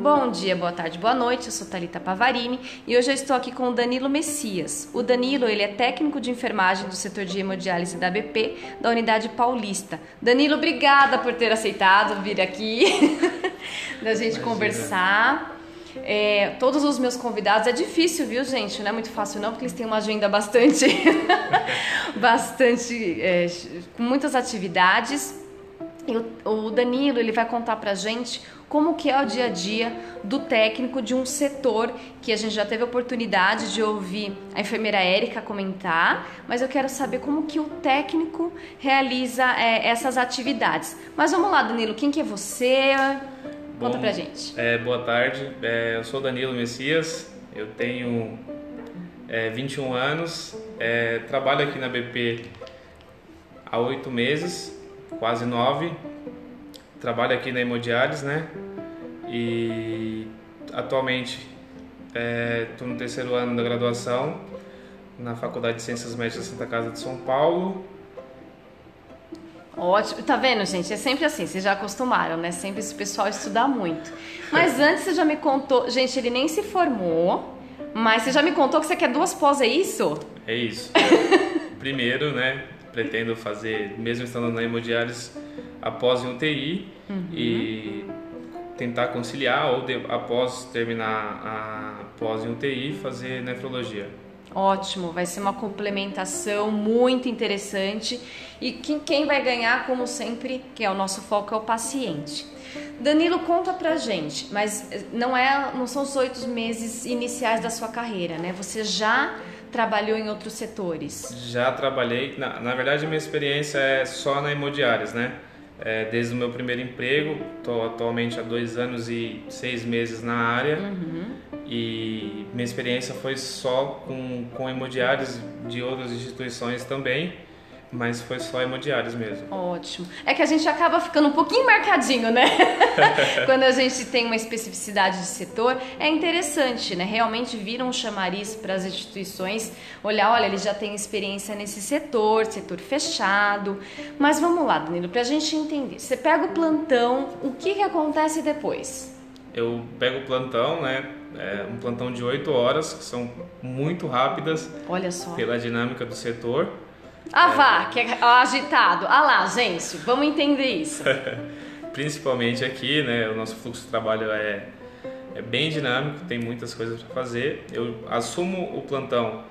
Bom dia, boa tarde, boa noite. Eu sou Talita Pavarini e hoje eu estou aqui com o Danilo Messias. O Danilo, ele é técnico de enfermagem do setor de hemodiálise da BP, da unidade paulista. Danilo, obrigada por ter aceitado vir aqui, da gente Imagina. conversar. É, todos os meus convidados, é difícil, viu, gente? Não é muito fácil, não, porque eles têm uma agenda bastante, bastante, é, com muitas atividades. E o, Danilo, ele vai contar pra gente como que é o dia a dia do técnico de um setor que a gente já teve a oportunidade de ouvir a enfermeira Érica comentar, mas eu quero saber como que o técnico realiza é, essas atividades. Mas vamos lá, Danilo, quem que é você? Conta Bom, pra gente. É, boa tarde, é, eu sou Danilo Messias, eu tenho é, 21 anos, é, trabalho aqui na BP há oito meses, quase nove trabalho aqui na Hemodiálise, né? E atualmente estou é, no terceiro ano da graduação na Faculdade de Ciências Médicas da Santa Casa de São Paulo. Ótimo, tá vendo, gente? É sempre assim, vocês já acostumaram, né? Sempre esse pessoal estudar muito. Mas antes você já me contou, gente, ele nem se formou, mas você já me contou que você quer duas pós, é isso? É isso. Primeiro, né? Pretendo fazer, mesmo estando na hemodiálise, após em UTI uhum. e tentar conciliar ou de, após terminar a pós em UTI fazer nefrologia. Ótimo, vai ser uma complementação muito interessante e quem, quem vai ganhar, como sempre, que é o nosso foco, é o paciente. Danilo, conta pra gente, mas não, é, não são os oito meses iniciais da sua carreira, né? Você já trabalhou em outros setores? Já trabalhei, na, na verdade minha experiência é só na hemodiálise, né? é, desde o meu primeiro emprego. Estou atualmente há dois anos e seis meses na área uhum. e minha experiência foi só com, com hemodiários de outras instituições também mas foi só hemodiários mesmo. Ótimo. É que a gente acaba ficando um pouquinho marcadinho, né? Quando a gente tem uma especificidade de setor, é interessante, né? Realmente viram um chamariz para as instituições olhar, olha, ele já tem experiência nesse setor, setor fechado. Mas vamos lá, Danilo, para a gente entender. Você pega o plantão, o que, que acontece depois? Eu pego o plantão, né? É um plantão de 8 horas, que são muito rápidas. Olha só. Pela dinâmica do setor. Ah, vá, que é agitado. Ah lá, gente, vamos entender isso. Principalmente aqui, né? O nosso fluxo de trabalho é, é bem dinâmico, tem muitas coisas para fazer. Eu assumo o plantão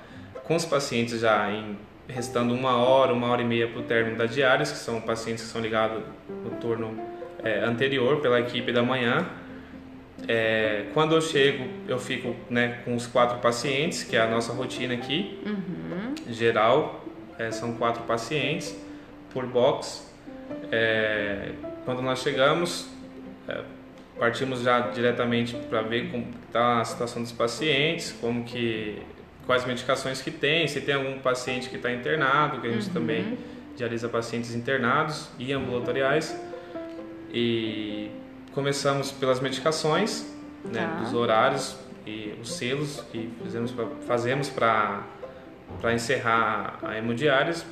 com os pacientes já em restando uma hora, uma hora e meia para o término da diárias, que são pacientes que são ligados no turno é, anterior pela equipe da manhã. É, quando eu chego, eu fico né, com os quatro pacientes, que é a nossa rotina aqui, uhum. geral, é, são quatro pacientes por box. É, quando nós chegamos, é, partimos já diretamente para ver como está a situação dos pacientes, como que quais medicações que tem, se tem algum paciente que está internado, que a gente uhum. também dialisa pacientes internados e ambulatoriais. E começamos pelas medicações, né, tá. dos horários e os selos que fizemos pra, fazemos para para encerrar a hemodiálise.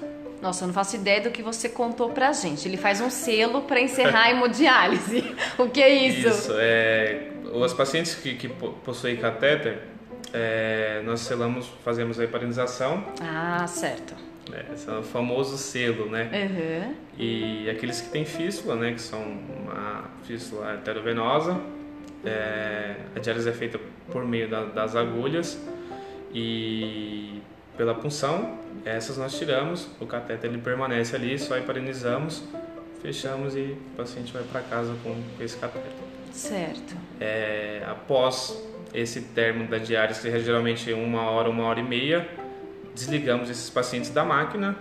Nossa, eu não faço ideia do que você contou pra gente. Ele faz um selo para encerrar a hemodiálise. o que é isso? Isso, é, os pacientes que, que possuem catéter, é, nós selamos, fazemos a heparinização. Ah, certo. É, esse é o famoso selo, né? Uhum. E aqueles que têm fístula, né? Que são uma fístula arteriovenosa. É, a diálise é feita por meio da, das agulhas e pela punção, essas nós tiramos, o cateter ele permanece ali, só heparinizamos, fechamos e o paciente vai para casa com esse cateter. Certo. É, após esse término da que é geralmente uma hora, uma hora e meia, desligamos esses pacientes da máquina,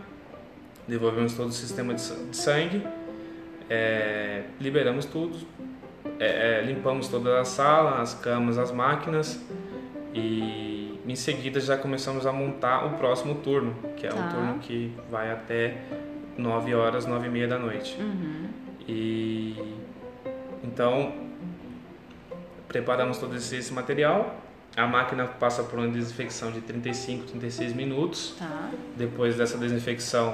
devolvemos todo o sistema de sangue, é, liberamos tudo, é, é, limpamos toda a sala, as camas, as máquinas e em seguida já começamos a montar o próximo turno, que é tá. o turno que vai até 9 horas, 9 e meia da noite. Uhum. E então preparamos todo esse, esse, material. A máquina passa por uma desinfecção de 35, 36 minutos. Tá. Depois dessa desinfecção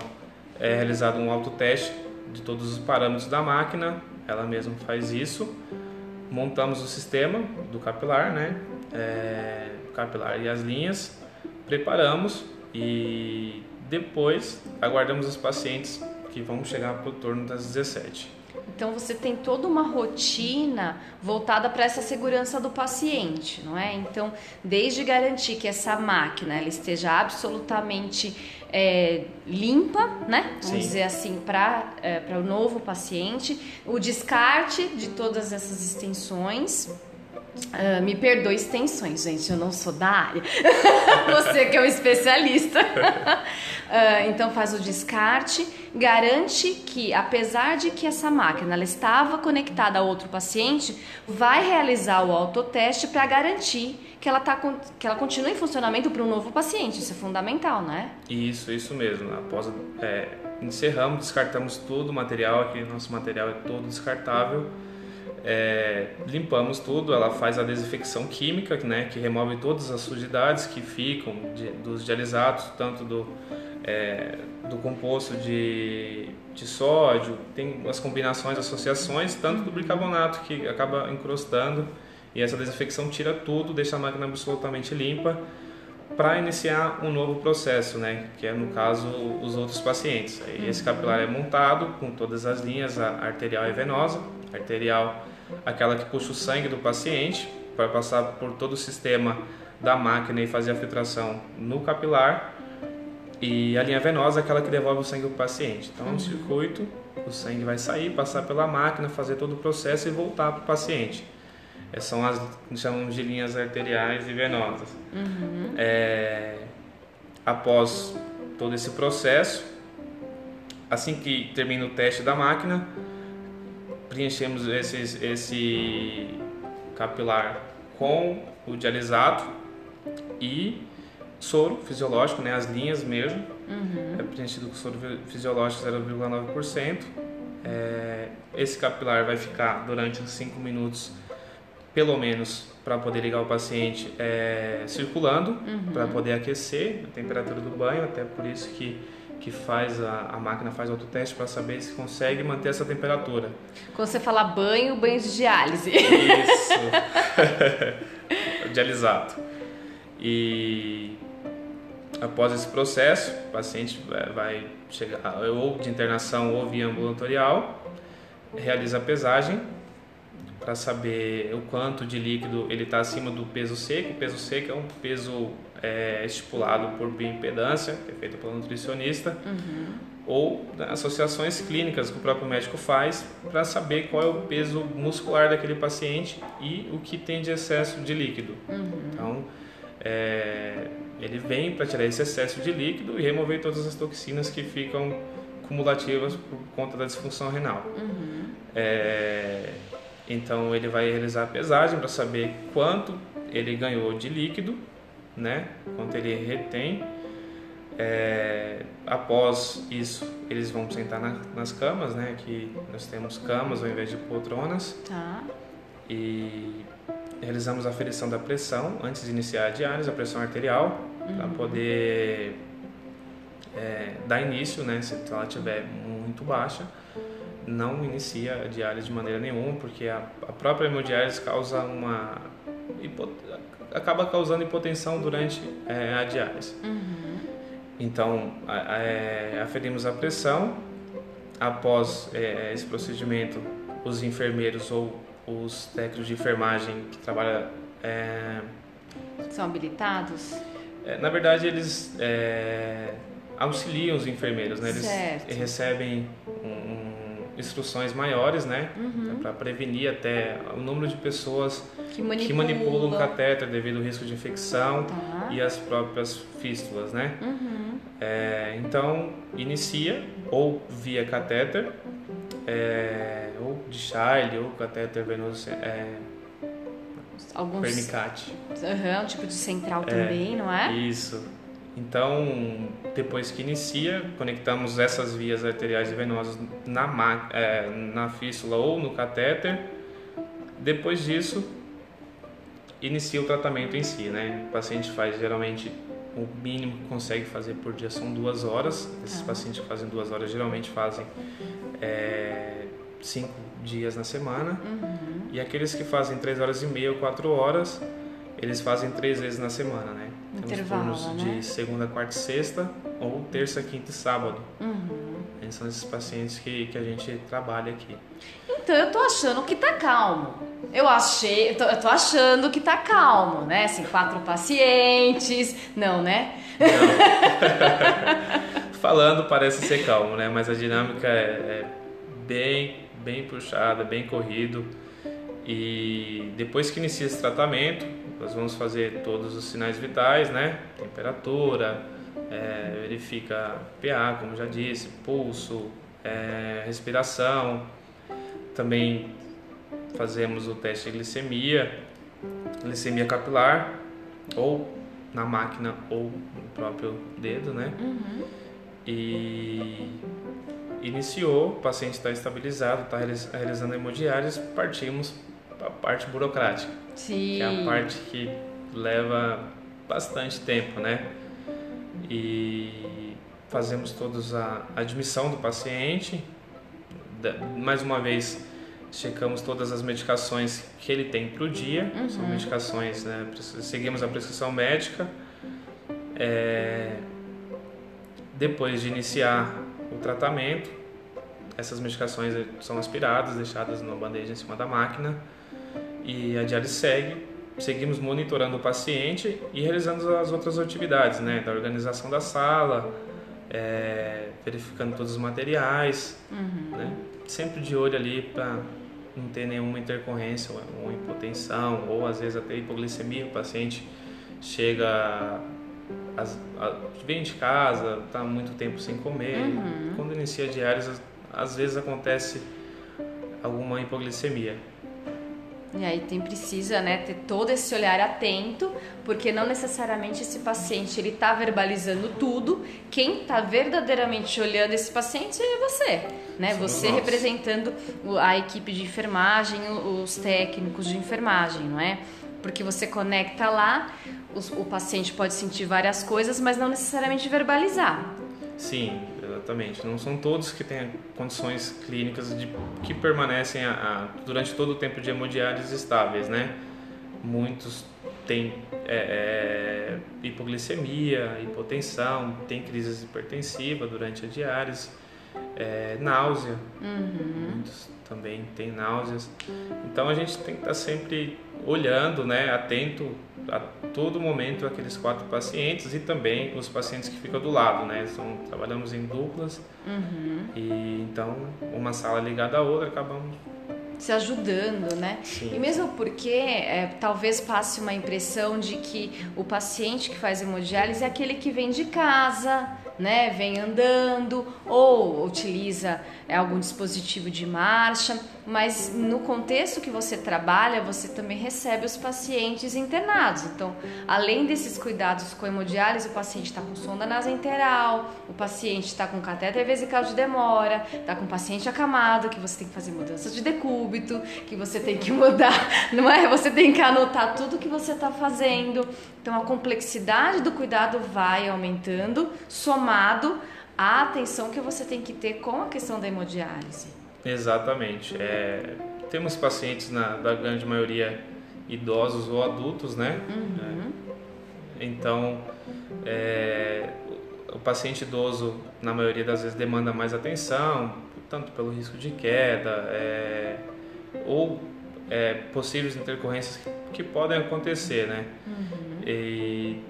é realizado um autoteste de todos os parâmetros da máquina. Ela mesma faz isso. montamos o sistema do capilar, né? É, capilar e as linhas, preparamos e depois aguardamos os pacientes que vão chegar por torno das 17. Então você tem toda uma rotina voltada para essa segurança do paciente, não é? Então, desde garantir que essa máquina ela esteja absolutamente é, limpa, né? Vamos Sim. dizer assim, para é, o novo paciente, o descarte de todas essas extensões Uh, me perdoe extensões, gente, eu não sou da área. Você que é um especialista. uh, então faz o descarte, garante que, apesar de que essa máquina ela estava conectada a outro paciente, vai realizar o autoteste para garantir que ela, tá, que ela continue em funcionamento para um novo paciente. Isso é fundamental, não é? Isso, isso mesmo. Após é, encerramos, descartamos todo o material, aqui nosso material é todo descartável é, limpamos tudo, ela faz a desinfecção química, né, que remove todas as sujidades que ficam de, dos dialisados, tanto do, é, do composto de, de sódio, tem as combinações, associações, tanto do bicarbonato que acaba encrostando e essa desinfecção tira tudo, deixa a máquina absolutamente limpa para iniciar um novo processo, né, que é no caso os outros pacientes. Esse capilar é montado com todas as linhas, arterial e venosa, arterial aquela que puxa o sangue do paciente para passar por todo o sistema da máquina e fazer a filtração no capilar e a linha venosa aquela que devolve o sangue ao paciente. Então, é um uhum. circuito, o sangue vai sair, passar pela máquina, fazer todo o processo e voltar para o paciente. Essas são as chamamos de linhas arteriais e venosas. Uhum. É, após todo esse processo, assim que termina o teste da máquina, preenchemos esse, esse capilar com o dialisato e soro fisiológico, né, as linhas mesmo. Uhum. É preenchido com soro fisiológico 0,9%. É, esse capilar vai ficar durante uns 5 minutos, pelo menos, para poder ligar o paciente é, circulando, uhum. para poder aquecer a temperatura do banho, até por isso que que faz a, a máquina faz autoteste para saber se consegue manter essa temperatura. Quando você fala banho, banho de diálise. Isso. Dialisato. E após esse processo, o paciente vai chegar ou de internação ou via ambulatorial, realiza a pesagem para saber o quanto de líquido ele está acima do peso seco. O peso seco é um peso é, estipulado por bioimpedância, que é feito pelo nutricionista, uhum. ou associações clínicas que o próprio médico faz para saber qual é o peso muscular daquele paciente e o que tem de excesso de líquido. Uhum. Então, é, ele vem para tirar esse excesso de líquido e remover todas as toxinas que ficam cumulativas por conta da disfunção renal. Uhum. É, então ele vai realizar a pesagem para saber quanto ele ganhou de líquido né? Quanto ele retém. É, após isso, eles vão sentar na, nas camas, né? Que nós temos camas ao invés de poltronas. Tá. E realizamos a aferição da pressão antes de iniciar a diálise, a pressão arterial, uhum. para poder é, dar início, né? Se ela estiver muito baixa, não inicia a diálise de maneira nenhuma, porque a, a própria hemodiálise causa uma acaba causando hipotensão durante é, a diálise. Uhum. Então, é, aferimos a pressão. Após é, esse procedimento, os enfermeiros ou os técnicos de enfermagem que trabalham. É, São habilitados? É, na verdade, eles é, auxiliam os enfermeiros, né? Eles certo. recebem um, instruções maiores, né? Uhum. Para prevenir até o número de pessoas que, manipula. que manipulam o catéter devido ao risco de infecção tá. e as próprias fístulas, né? Uhum. É, então, inicia ou via catéter, é, ou de Charlie, ou catéter venoso é, Alguns... pernicate. Uhum, um tipo de central é, também, não é? Isso. Então, depois que inicia, conectamos essas vias arteriais e venosas na, é, na fístula ou no catéter. Depois disso, inicia o tratamento em si, né? O paciente faz geralmente o mínimo que consegue fazer por dia são duas horas. Esses ah. pacientes que fazem duas horas geralmente fazem é, cinco dias na semana. Uhum. E aqueles que fazem três horas e meia ou quatro horas, eles fazem três vezes na semana, né? Intervalo, Temos turnos né? de segunda, quarta e sexta, ou terça, quinta e sábado. Uhum. Esses são esses pacientes que, que a gente trabalha aqui. Então eu tô achando que tá calmo. Eu achei, eu tô, eu tô achando que tá calmo, né? Assim, quatro pacientes. Não, né? Falando parece ser calmo, né? Mas a dinâmica é, é bem, bem puxada, bem corrido. E depois que inicia esse tratamento, nós vamos fazer todos os sinais vitais, né? Temperatura, é, verifica pH, como já disse, pulso, é, respiração. Também fazemos o teste de glicemia, glicemia capilar, ou na máquina ou no próprio dedo, né? Uhum. E iniciou, o paciente está estabilizado, está realizando hemodiálise, partimos a parte burocrática, Sim. que é a parte que leva bastante tempo, né? E fazemos todos a admissão do paciente, mais uma vez checamos todas as medicações que ele tem para o dia, são Uhum. medicações, né? Seguimos a prescrição médica. É, depois de iniciar o tratamento, essas medicações são aspiradas, deixadas numa bandeja em cima da máquina e a diálise segue. Seguimos monitorando o paciente e realizando as outras atividades, né? Da organização da sala, é, verificando todos os materiais, Uhum. né? Sempre de olho ali para não ter nenhuma intercorrência, ou hipotensão, ou às vezes até hipoglicemia. O paciente chega, às- a- vem de casa, está muito tempo sem comer. Uhum. Quando inicia a diálise, às vezes acontece alguma hipoglicemia. E aí tem precisa, né, ter todo esse olhar atento, porque não necessariamente esse paciente ele tá verbalizando tudo. Quem tá verdadeiramente olhando esse paciente é você, né? Somos você nós. representando o- a equipe de enfermagem, o- os técnicos de enfermagem, não é? Porque você conecta lá, os- o paciente pode sentir várias coisas, mas não necessariamente verbalizar. Sim, exatamente. Não são todos que têm condições clínicas de, que permanecem a, a- durante todo o tempo de hemodiálise estáveis, né? Muitos têm é, é, hipoglicemia, hipotensão, têm crises hipertensivas durante a diálise, é, náusea, Uhum. muitos também têm náuseas. Então a gente tem que estar sempre olhando, né, atento a todo momento aqueles quatro pacientes e também os pacientes que ficam do lado, né? São, trabalhamos em duplas Uhum. e então uma sala ligada à outra acabamos Se ajudando, né? sim, E mesmo porque é, talvez passe uma impressão de que o paciente que faz hemodiálise é aquele que vem de casa, né, vem andando ou utiliza é, algum dispositivo de marcha, mas no contexto que você trabalha, você também recebe os pacientes internados. Então, além desses cuidados com hemodiálise, o paciente está com sonda nasoenteral, o paciente está com catéter vesical de demora, está com paciente acamado, que você tem que fazer mudanças de decúbito, que você tem que mudar, não é? Você tem que anotar tudo que você está fazendo. Então, a complexidade do cuidado vai aumentando, somado à atenção que você tem que ter com a questão da hemodiálise. Exatamente. É, temos pacientes na da grande maioria idosos ou adultos, né? Uhum. Então, é, o paciente idoso, na maioria das vezes, demanda mais atenção, tanto pelo risco de queda, é, ou é, possíveis intercorrências que, podem acontecer, né? E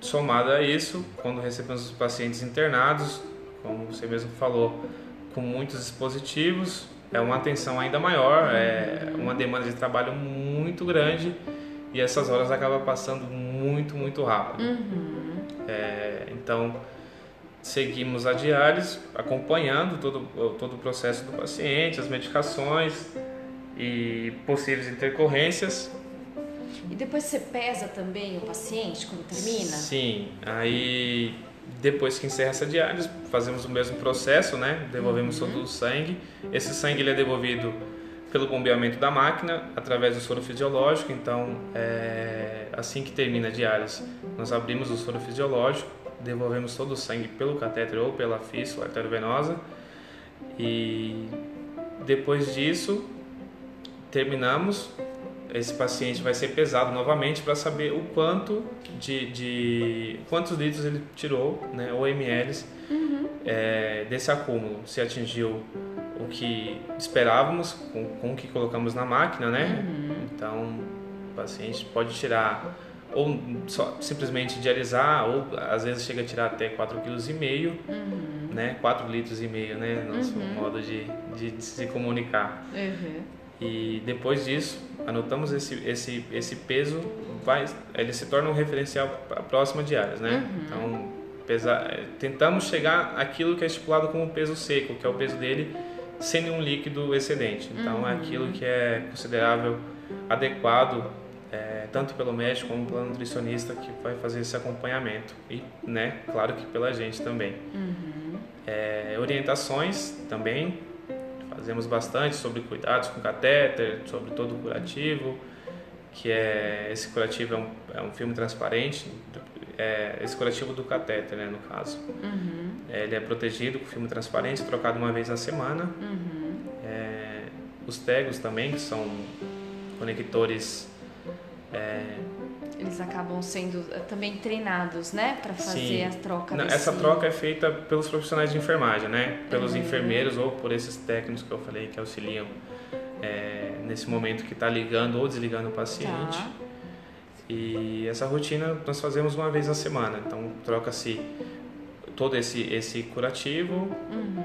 somado a isso, quando recebemos os pacientes internados, como você mesmo falou, com muitos dispositivos, é uma atenção ainda maior, é uma demanda de trabalho muito grande e essas horas acabam passando muito, muito rápido. Uhum. É, então, seguimos a diálise, acompanhando todo, todo o processo do paciente, as medicações e possíveis intercorrências. E depois você pesa também o paciente quando termina? Sim, aí depois que encerra essa diálise, fazemos o mesmo processo, né? Devolvemos Uhum. todo o sangue. Esse sangue ele é devolvido pelo bombeamento da máquina através do soro fisiológico. Então, é, assim que termina a diálise, nós abrimos o soro fisiológico, devolvemos todo o sangue pelo catéter ou pela fístula arteriovenosa e depois disso, terminamos, esse paciente vai ser pesado novamente para saber o quanto de, de, quantos litros ele tirou, né, ou ml uhum. é, desse acúmulo, se atingiu o que esperávamos com, com o que colocamos na máquina, né? Uhum. Então, o paciente pode tirar ou só, simplesmente dialisar, ou às vezes chega a tirar até 4,5 kg, uhum. né? 4 litros e meio, né? Nosso uhum. modo de, de, de, se comunicar. Uhum. E depois disso, anotamos esse, esse, esse peso, vai, ele se torna um referencial para a próxima diária, né? Uhum. Então, pesa, tentamos chegar àquilo que é estipulado como peso seco, que é o peso dele sem nenhum líquido excedente. Então, é aquilo que é considerável adequado é, tanto pelo médico como pelo nutricionista que vai fazer esse acompanhamento e, né, claro que pela gente também. Uhum. É, orientações também fazemos bastante sobre cuidados com catéter, sobre todo o curativo, que é esse curativo é um, é um filme transparente, é, esse curativo do catéter, né, no caso. Uhum. É, ele é protegido com filme transparente, trocado uma vez na semana. Uhum. É, os tegos também, que são conectores é... Eles acabam sendo eh, também treinados, né, para fazer Sim. a troca. Não, Essa troca é feita pelos profissionais de enfermagem, né, pelos uhum. enfermeiros ou por esses técnicos que eu falei que auxiliam é, nesse momento que está ligando ou desligando o paciente. Tá. E essa rotina nós fazemos uma vez na semana. Então troca-se todo esse esse curativo, uhum.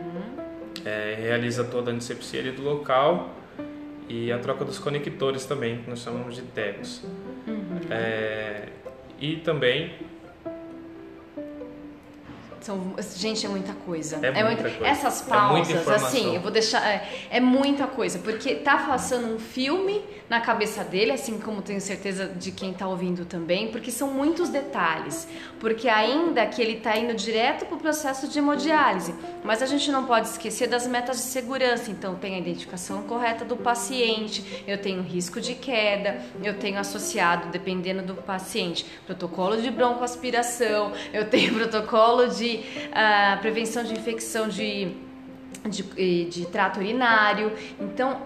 é, realiza toda a antisepsia ali do local e a troca dos conectores também, que nós chamamos de tegos. É, e também são, gente, é muita coisa. É, é muita, muita coisa. Essas pausas, é assim, eu vou deixar. É, é, muita coisa, porque tá passando um filme na cabeça dele, assim como tenho certeza de quem tá ouvindo também, porque são muitos detalhes. Porque ainda que ele tá indo direto pro processo de hemodiálise, mas a gente não pode esquecer das metas de segurança. Então, tem a identificação correta do paciente, eu tenho risco de queda, eu tenho associado, dependendo do paciente, protocolo de broncoaspiração, eu tenho protocolo de uh, prevenção de infecção de, de, de trato urinário. Então,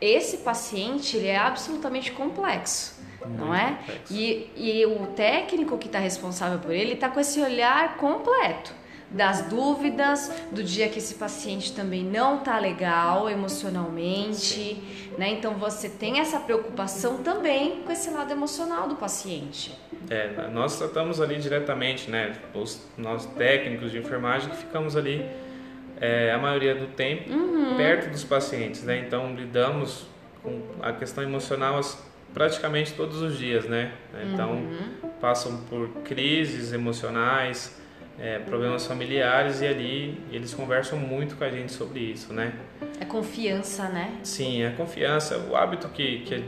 esse paciente ele é absolutamente complexo. Não é? E, e o técnico que está responsável por ele está com esse olhar completo das dúvidas, do dia que esse paciente também não tá legal emocionalmente, né? Então você tem essa preocupação também com esse lado emocional do paciente. É, nós tratamos ali diretamente, né? Os nós técnicos de enfermagem que ficamos ali é, a maioria do tempo uhum. perto dos pacientes, né? Então lidamos com a questão emocional praticamente todos os dias, né? Então uhum. passam por crises emocionais, é, problemas familiares e ali eles conversam muito com a gente sobre isso, né? É confiança, né? Sim, é confiança, o hábito que, que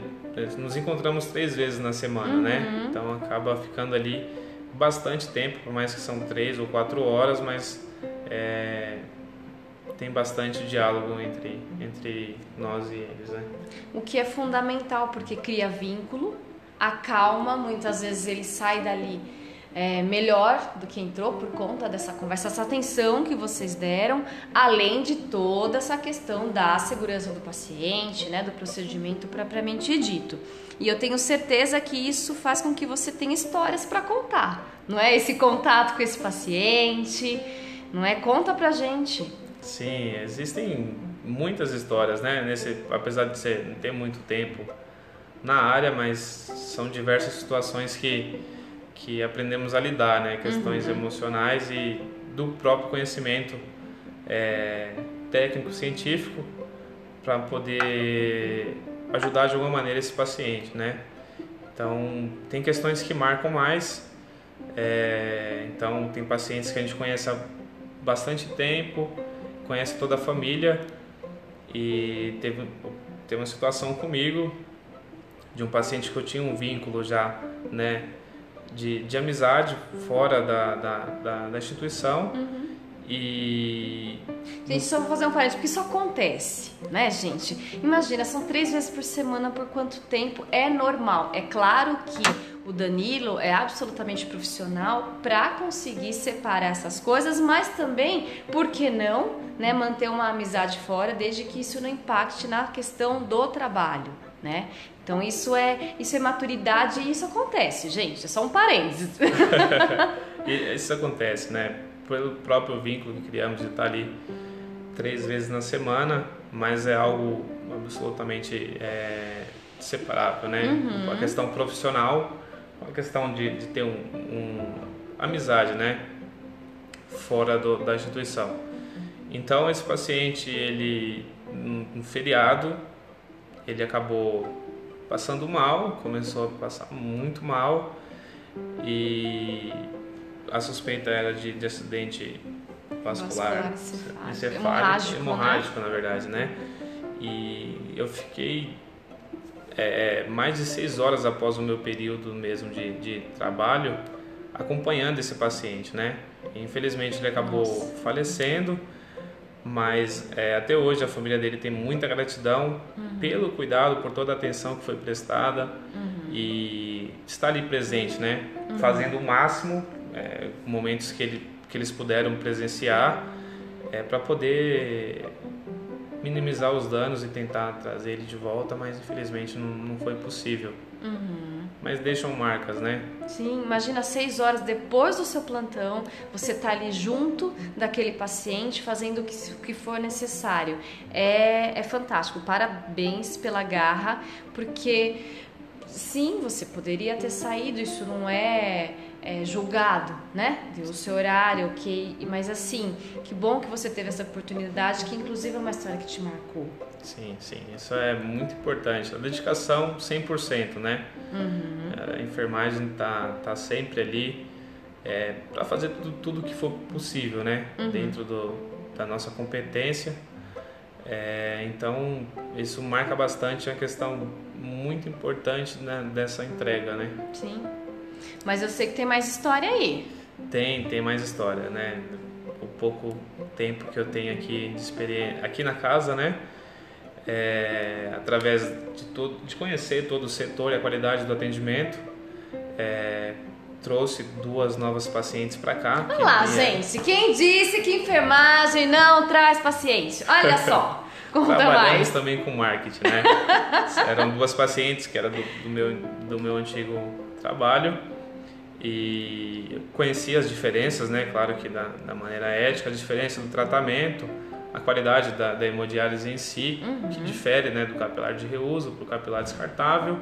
nos encontramos três vezes na semana, né? uhum. né? Então acaba ficando ali bastante tempo, por mais que são três ou quatro horas, mas é, tem bastante diálogo entre, entre nós e eles, né? O que é fundamental, porque cria vínculo, acalma, muitas vezes ele sai dali é, melhor do que entrou por conta dessa conversa, essa atenção que vocês deram, além de toda essa questão da segurança do paciente, né, do procedimento propriamente dito. E eu tenho certeza que isso faz com que você tenha histórias para contar, não é? Esse contato com esse paciente, não é? Conta pra gente. Sim, existem muitas histórias, né? Nesse, apesar de ser, não ter muito tempo na área, mas são diversas situações que que aprendemos a lidar, né? Questões uhum. emocionais e do próprio conhecimento é, técnico científico para poder ajudar de alguma maneira esse paciente, né? Então tem questões que marcam mais. É, então tem pacientes que a gente conhece há bastante tempo, conhece toda a família e teve, teve uma situação comigo de um paciente que eu tinha um vínculo já, né? De, de amizade fora da, da, da, da instituição uhum. E. Gente, só vou fazer um parênteses, porque isso acontece, né, gente? Imagina, são três vezes por semana, por quanto tempo? É normal. É claro que o Danilo é absolutamente profissional para conseguir separar essas coisas, mas também, por que não, né, manter uma amizade fora, desde que isso não impacte na questão do trabalho, né? Então isso é isso é maturidade e isso acontece, gente. É só um parênteses. isso acontece, né? Pelo próprio vínculo que criamos de estar ali três vezes na semana, mas é algo absolutamente é, separável, né? Uhum. A questão profissional a questão de, de ter um, um, amizade, né, fora do, da instituição. Então esse paciente, ele no feriado, ele acabou passando mal, começou a passar muito mal e a suspeita era de, de acidente vascular, vascular encefálico, hemorrágico, hemorrágico né? na verdade, né? E eu fiquei é, é, mais de seis horas após o meu período mesmo de, de trabalho, acompanhando esse paciente, né? Infelizmente ele acabou Nossa. falecendo, mas é, até hoje a família dele tem muita gratidão uhum. pelo cuidado, por toda a atenção que foi prestada uhum. e está ali presente, né? Uhum. Fazendo o máximo, é, momentos que, ele, que eles puderam presenciar, é, para poder minimizar os danos e tentar trazer ele de volta, mas infelizmente não, não foi possível. Mas deixam marcas, né? Sim, imagina seis horas depois do seu plantão, você tá ali junto daquele paciente, fazendo o que, que for necessário. É, é fantástico. Parabéns pela garra, porque sim, você poderia ter saído, isso não é é, julgado, né? Deu o seu horário, ok. Mas assim, que bom que você teve essa oportunidade, que inclusive é uma história que te marcou. Sim, sim, isso é muito importante. A dedicação 100%, né? Uhum. A enfermagem tá, tá sempre ali é, para fazer tudo, tudo que for possível, né? Uhum. Dentro do, da nossa competência. É, então, isso marca bastante a questão muito importante né, dessa entrega, né? Sim. Mas eu sei que tem mais história aí. Tem, tem mais história, né? O pouco tempo que eu tenho aqui de experiência aqui na casa, né? É, através de, todo, de conhecer todo o setor e a qualidade do atendimento, é, trouxe duas novas pacientes para cá. Olha lá, gente, quem disse que enfermagem não traz paciente? Olha só. Conta Trabalhamos mais. também com marketing, né? Eram duas pacientes que eram do, do, meu, do meu antigo trabalho e conheci as diferenças, né? Claro que da, da maneira ética, a diferença do tratamento, a qualidade da, da hemodiálise em si, uhum. que difere né, do capilar de reuso para o capilar descartável,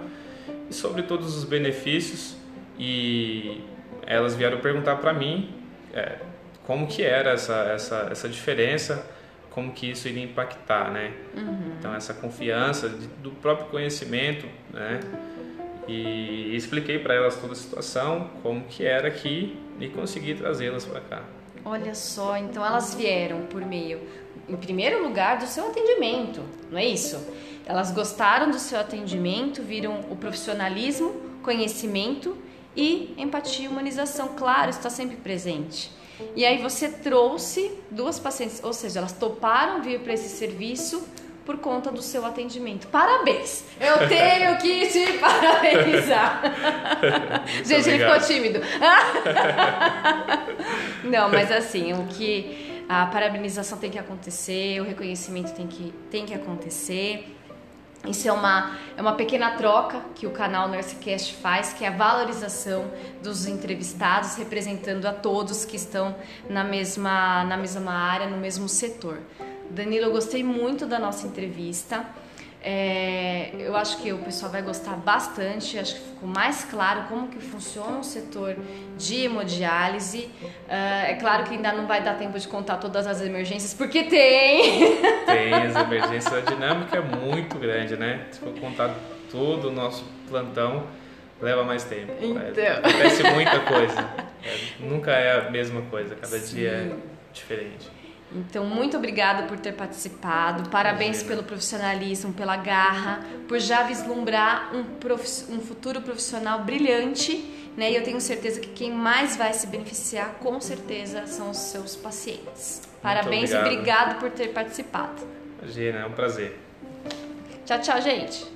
e sobre todos os benefícios. E elas vieram perguntar para mim é, como que era essa, essa, essa diferença, como que isso iria impactar, né? Uhum. Então essa confiança de, do próprio conhecimento, né? E expliquei para elas toda a situação, como que era aqui e consegui trazê-las para cá. Olha só, então elas vieram por meio, em primeiro lugar, do seu atendimento, não é isso? Elas gostaram do seu atendimento, viram o profissionalismo, conhecimento e empatia e humanização, claro, está sempre presente. E aí você trouxe duas pacientes, ou seja, elas toparam vir para esse serviço por conta do seu atendimento. Parabéns! Eu tenho que te parabenizar. Gente, ele ficou tímido. Não, mas assim, o que a parabenização tem que acontecer, o reconhecimento tem que, tem que acontecer. Isso é uma, é uma pequena troca que o canal NurseCast faz, que é a valorização dos entrevistados, representando a todos que estão na mesma, na mesma área, no mesmo setor. Danilo, eu gostei muito da nossa entrevista. É, eu acho que o pessoal vai gostar bastante. Acho que ficou mais claro como que funciona o setor de hemodiálise. Uh, é claro que ainda não vai dar tempo de contar todas as emergências, porque tem. Tem as emergências. A dinâmica é muito grande, né? Se for contar todo o nosso plantão, leva mais tempo. Então. Acontece muita coisa. É, nunca é a mesma coisa. Cada Sim. dia é diferente. Então, muito obrigada por ter participado. Parabéns pelo profissionalismo, pela garra, por já vislumbrar um, prof... um futuro profissional brilhante né? E eu tenho certeza que quem mais vai se beneficiar, com certeza, são os seus pacientes. Parabéns obrigado. e obrigado por ter participado. Imagina, é um prazer. Tchau, tchau, gente.